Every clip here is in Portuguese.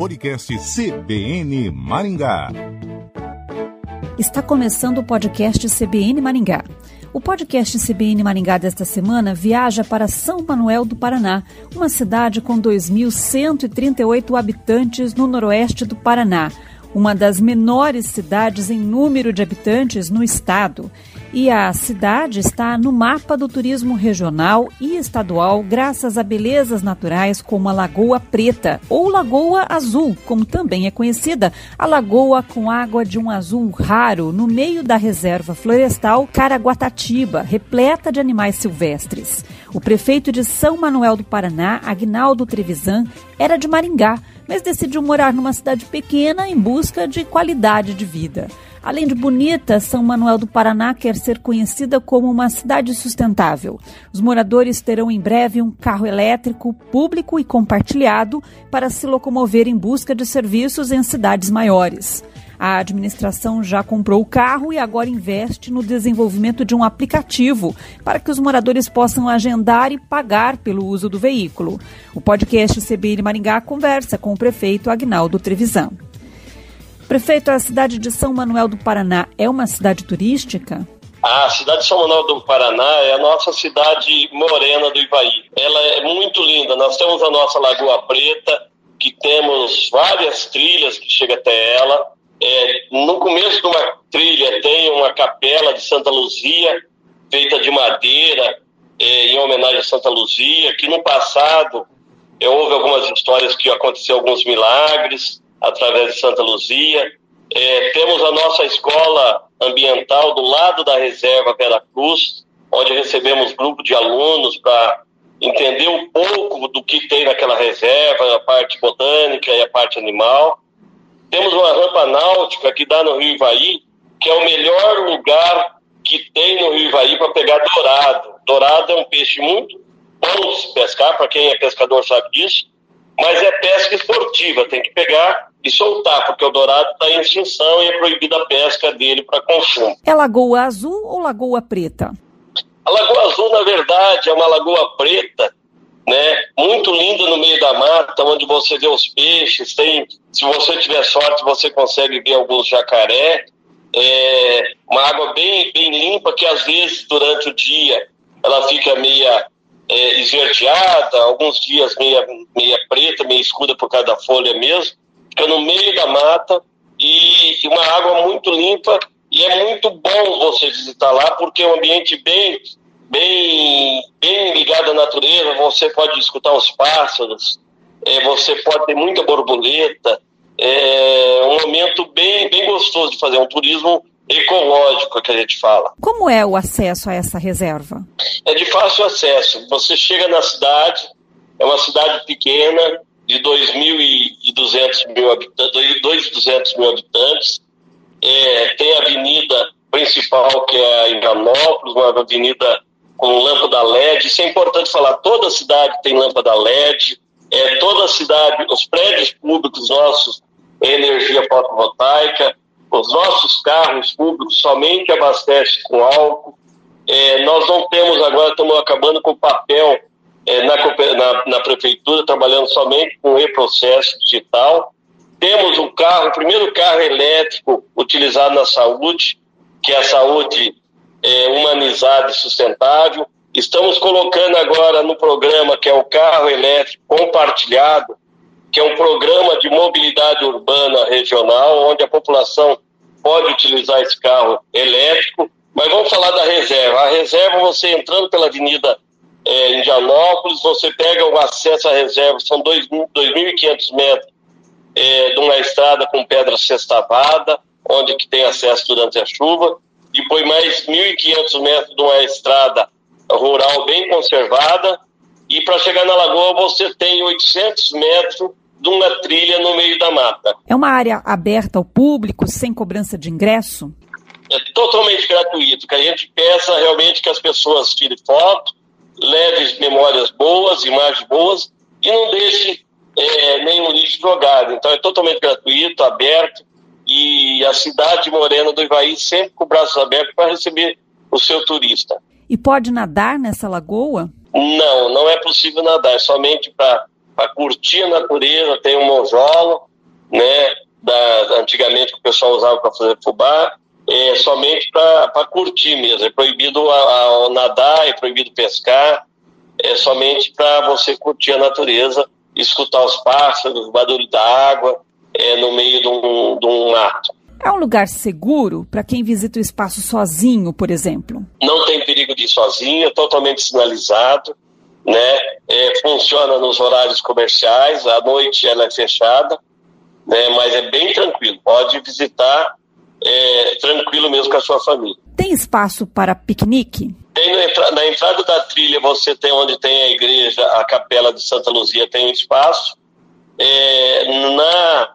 Podcast CBN Maringá. Está começando o podcast CBN Maringá. O podcast CBN Maringá desta semana viaja para São Manuel do Paraná, uma cidade com 2.138 habitantes no noroeste do Paraná, uma das menores cidades em número de habitantes no estado. E a cidade está no mapa do turismo regional e estadual graças a belezas naturais como a Lagoa Preta ou Lagoa Azul, como também é conhecida, a lagoa com água de um azul raro no meio da reserva florestal Caraguatatiba, repleta de animais silvestres. O prefeito de São Manuel do Paraná, Agnaldo Trevisan, era de Maringá, mas decidiu morar numa cidade pequena em busca de qualidade de vida. Além de bonita, São Manuel do Paraná quer ser conhecida como uma cidade sustentável. Os moradores terão em breve um carro elétrico público e compartilhado para se locomover em busca de serviços em cidades maiores. A administração já comprou o carro e agora investe no desenvolvimento de um aplicativo para que os moradores possam agendar e pagar pelo uso do veículo. O podcast CBN Maringá conversa com o prefeito Agnaldo Trevisan. Prefeito, a cidade de São Manuel do Paraná é uma cidade turística? A cidade de São Manuel do Paraná é a nossa cidade morena do Ivaí. Ela é muito linda. Nós temos a nossa Lagoa Preta, que temos várias trilhas que chegam até ela. É, no começo de uma trilha tem uma capela de Santa Luzia, feita de madeira, é, em homenagem a Santa Luzia, que no passado é, houve algumas histórias que aconteceu alguns milagres através de Santa Luzia. É, temos a nossa escola ambiental do lado da reserva Vera Cruz, onde recebemos grupo de alunos para entender um pouco do que tem naquela reserva, a parte botânica e a parte animal. Rampa náutica que dá no Rio Ivaí, que é o melhor lugar que tem no Rio Ivaí para pegar dourado. Dourado é um peixe muito bom de se pescar, para quem é pescador sabe disso, mas é pesca esportiva, tem que pegar e soltar, porque o dourado está em extinção e é proibida a pesca dele para consumo. É Lagoa Azul ou Lagoa Preta? A Lagoa Azul, na verdade, é uma lagoa preta, né? Muito linda no meio da mata, onde você vê os peixes. Tem, se você tiver sorte, você consegue ver alguns jacaré. É uma água bem, bem limpa que às vezes durante o dia ela fica meia é, esverdeada, alguns dias meia, meia preta, meia escura por causa da folha mesmo fica no meio da mata e uma água muito limpa e é muito bom você visitar lá porque é um ambiente bem bem bem ligado à natureza você pode escutar os pássaros é, você pode ter muita borboleta é um momento bem bem gostoso de fazer um turismo ecológico que a gente fala. Como é o acesso a essa reserva? É de fácil acesso. Você chega na cidade é uma cidade pequena de 2.200 mil habitantes, 2.200 mil habitantes. É, tem a avenida principal, que é a Indianópolis, uma avenida com lâmpada LED. Isso é importante falar, toda cidade tem lâmpada LED, é, toda cidade, os prédios públicos nossos, energia fotovoltaica, os nossos carros públicos somente abastecem com álcool. É, nós não temos agora, estamos acabando com papel é, na, na, na, prefeitura, trabalhando somente com reprocesso digital. Temos o carro, o primeiro carro elétrico utilizado na saúde, que é a saúde é, humanizada e sustentável. Estamos colocando agora no programa, que é o carro elétrico compartilhado, que é um programa de mobilidade urbana regional, onde a população pode utilizar esse carro elétrico. Mas vamos falar da reserva. A reserva, você entrando pela Avenida é, Indianópolis, você pega o acesso à reserva, são 2.500 metros é, de uma estrada com pedra sextavada, onde que tem acesso durante a chuva, depois mais 1.500 metros de uma estrada rural bem conservada, e para chegar na lagoa você tem 800 metros de uma trilha no meio da mata. É uma área aberta ao público, sem cobrança de ingresso? É totalmente gratuito, que a gente peça realmente que as pessoas tirem foto, leve memórias boas, imagens boas e não deixe é, nenhum lixo jogado. Então é totalmente gratuito, aberto e a cidade morena do Ivaí sempre com braços abertos para receber o seu turista. E pode nadar nessa lagoa? Não, não é possível nadar, é somente para curtir a natureza, tem um monjolo, né, da, antigamente que o pessoal usava para fazer fubá, é somente para curtir mesmo. É proibido a, a nadar, é proibido pescar, é somente para você curtir a natureza, escutar os pássaros, o barulho da água, é, no meio de um, de um mato. É um lugar seguro para quem visita o espaço sozinho, por exemplo? Não tem perigo de ir sozinho, é totalmente sinalizado, né? É, funciona nos horários comerciais, à noite ela é fechada, né? mas é bem tranquilo. Pode visitar é, tranquilo mesmo com a sua família. Tem espaço para piquenique? Tem na, na, entrada da trilha, você tem onde tem a igreja, a capela de Santa Luzia tem um espaço. É, na,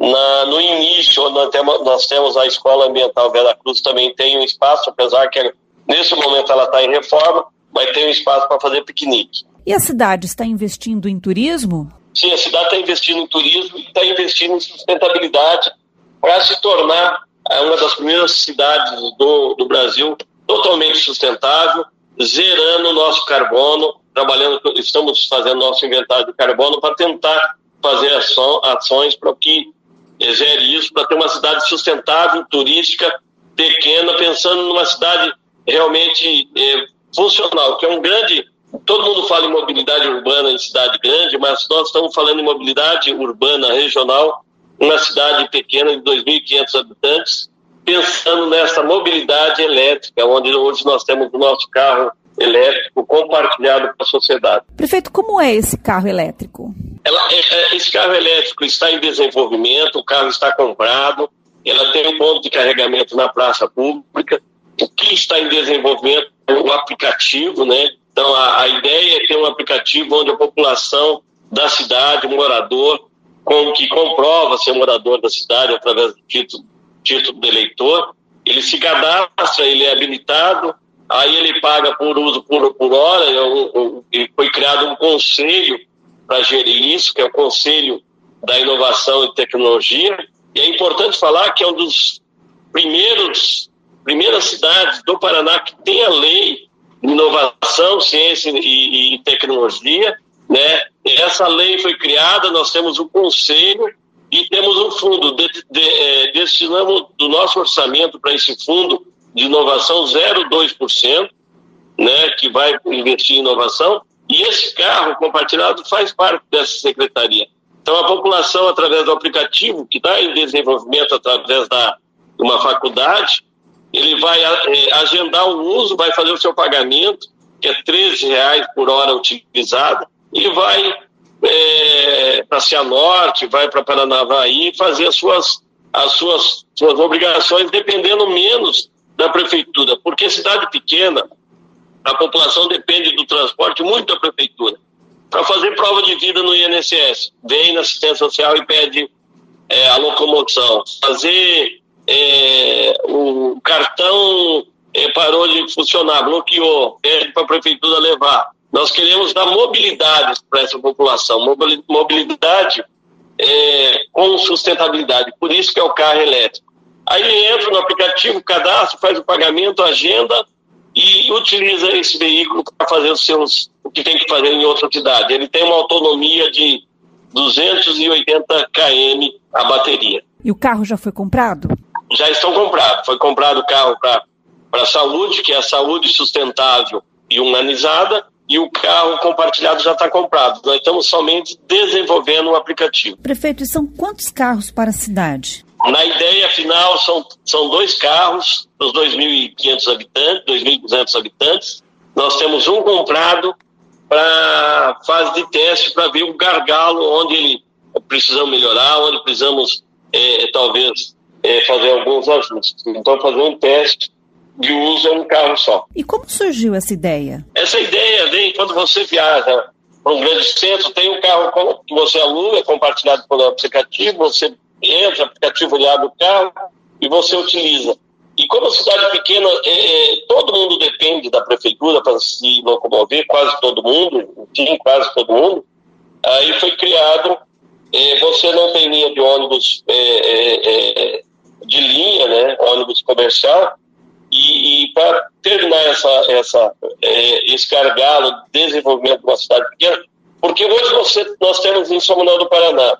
na, no início, nós temos, nós temos a Escola Ambiental Vera Cruz, também tem um espaço, apesar que nesse momento ela está em reforma, mas tem um espaço para fazer piquenique. E a cidade está investindo em turismo? Sim, a cidade está investindo em turismo e está investindo em sustentabilidade para se tornar é uma das primeiras cidades do, do Brasil totalmente sustentável, zerando o nosso carbono, trabalhando, estamos fazendo nosso inventário de carbono para tentar fazer ações para que zere isso, para ter uma cidade sustentável, turística, pequena, pensando numa cidade realmente é, funcional, que é um grande. Todo mundo fala em mobilidade urbana em cidade grande, mas nós estamos falando em mobilidade urbana regional uma cidade pequena de 2.500 habitantes, pensando nessa mobilidade elétrica, onde hoje nós temos o nosso carro elétrico compartilhado com a sociedade. Prefeito, como é esse carro elétrico? Ela, é, é, esse carro elétrico está em desenvolvimento, o carro está comprado, ela tem um ponto de carregamento na praça pública. O que está em desenvolvimento é o aplicativo, né? Então a, a ideia é ter um aplicativo onde a população da cidade, o morador, com, que comprova ser morador da cidade através do título, título de eleitor. Ele se cadastra, ele é habilitado, aí ele paga por uso por, por hora. E foi criado um conselho para gerir isso, que é o Conselho da Inovação e Tecnologia. E é importante falar que é um dos primeiros primeiras cidades do Paraná que tem a lei de inovação, ciência e, e tecnologia, né? Essa lei foi criada, nós temos um conselho e temos um fundo. De, de, é, destinamos do nosso orçamento para esse fundo de inovação 0,2%, né, que vai investir em inovação, e esse carro compartilhado faz parte dessa secretaria. Então, a população, através do aplicativo, que está em desenvolvimento através da uma faculdade, ele vai é, agendar o uso, vai fazer o seu pagamento, que é R$ reais por hora utilizada, e vai é, para Cianorte, vai para Paranavaí fazer as suas, as suas, suas obrigações, dependendo menos da prefeitura, porque cidade pequena, a população depende do transporte muito da prefeitura. Para fazer prova de vida no INSS, vem na assistência social e pede é, a locomoção. Fazer é, o cartão é, parou de funcionar, bloqueou, pede para a prefeitura levar. Nós queremos dar mobilidade para essa população, mobilidade é, com sustentabilidade. Por isso que é o carro elétrico. Aí entra no aplicativo, cadastro, faz o pagamento, agenda e utiliza esse veículo para fazer os seus, o que tem que fazer em outra cidade. Ele tem uma autonomia de 280 km a bateria. E o carro já foi comprado? Já estão comprados. Foi comprado o carro para a saúde, que é a saúde sustentável e humanizada, e o carro compartilhado já está comprado. Nós estamos somente desenvolvendo o um aplicativo. Prefeito, e são quantos carros para a cidade? Na ideia final, são, são dois carros para os 2.500 habitantes, 2.200 habitantes. Nós temos um comprado para fase de teste para ver o gargalo onde ele precisamos melhorar, onde precisamos é, talvez é, fazer alguns ajustes. Então, fazer um teste de uso em um carro só. E como surgiu essa ideia? Essa ideia vem quando você viaja para um grande centro, tem um carro que você aluga, é compartilhado pelo aplicativo, você entra, aplicativo ele abre o carro e você utiliza. E como a cidade pequena, é, é, todo mundo depende da prefeitura para se locomover, quase todo mundo, enfim, quase todo mundo, aí foi criado, é, você não tem linha de ônibus é, é, é, de linha, né, ônibus comercial, e, e para terminar essa, essa, esse desenvolvimento de uma cidade pequena, porque hoje você, nós temos em São Manuel do Paraná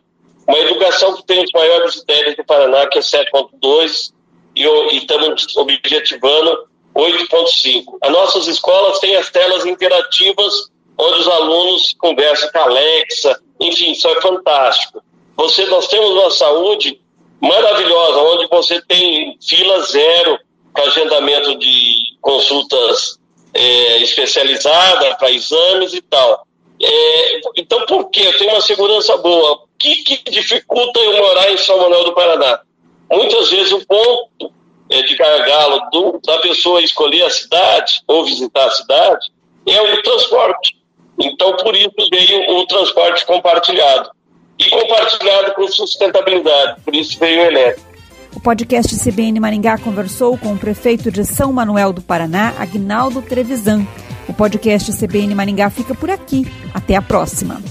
uma educação que tem os maiores ideias do Paraná, que é 7.2, e, e estamos objetivando 8.5. As nossas escolas têm as telas interativas, onde os alunos conversam com a Alexa, enfim, isso é fantástico. Você, nós temos uma saúde maravilhosa, onde você tem fila zero para agendamento de consultas é, especializadas para exames e tal. É, então, por quê? Eu tenho uma segurança boa. O que, que dificulta eu morar em São Manuel do Paraná? Muitas vezes o ponto é, de gargalo do, da pessoa escolher a cidade ou visitar a cidade é o transporte. Então, por isso veio o transporte compartilhado. E compartilhado com sustentabilidade, por isso veio o elétrico. O podcast CBN Maringá conversou com o prefeito de São Manuel do Paraná, Agnaldo Trevisan. O podcast CBN Maringá fica por aqui. Até a próxima.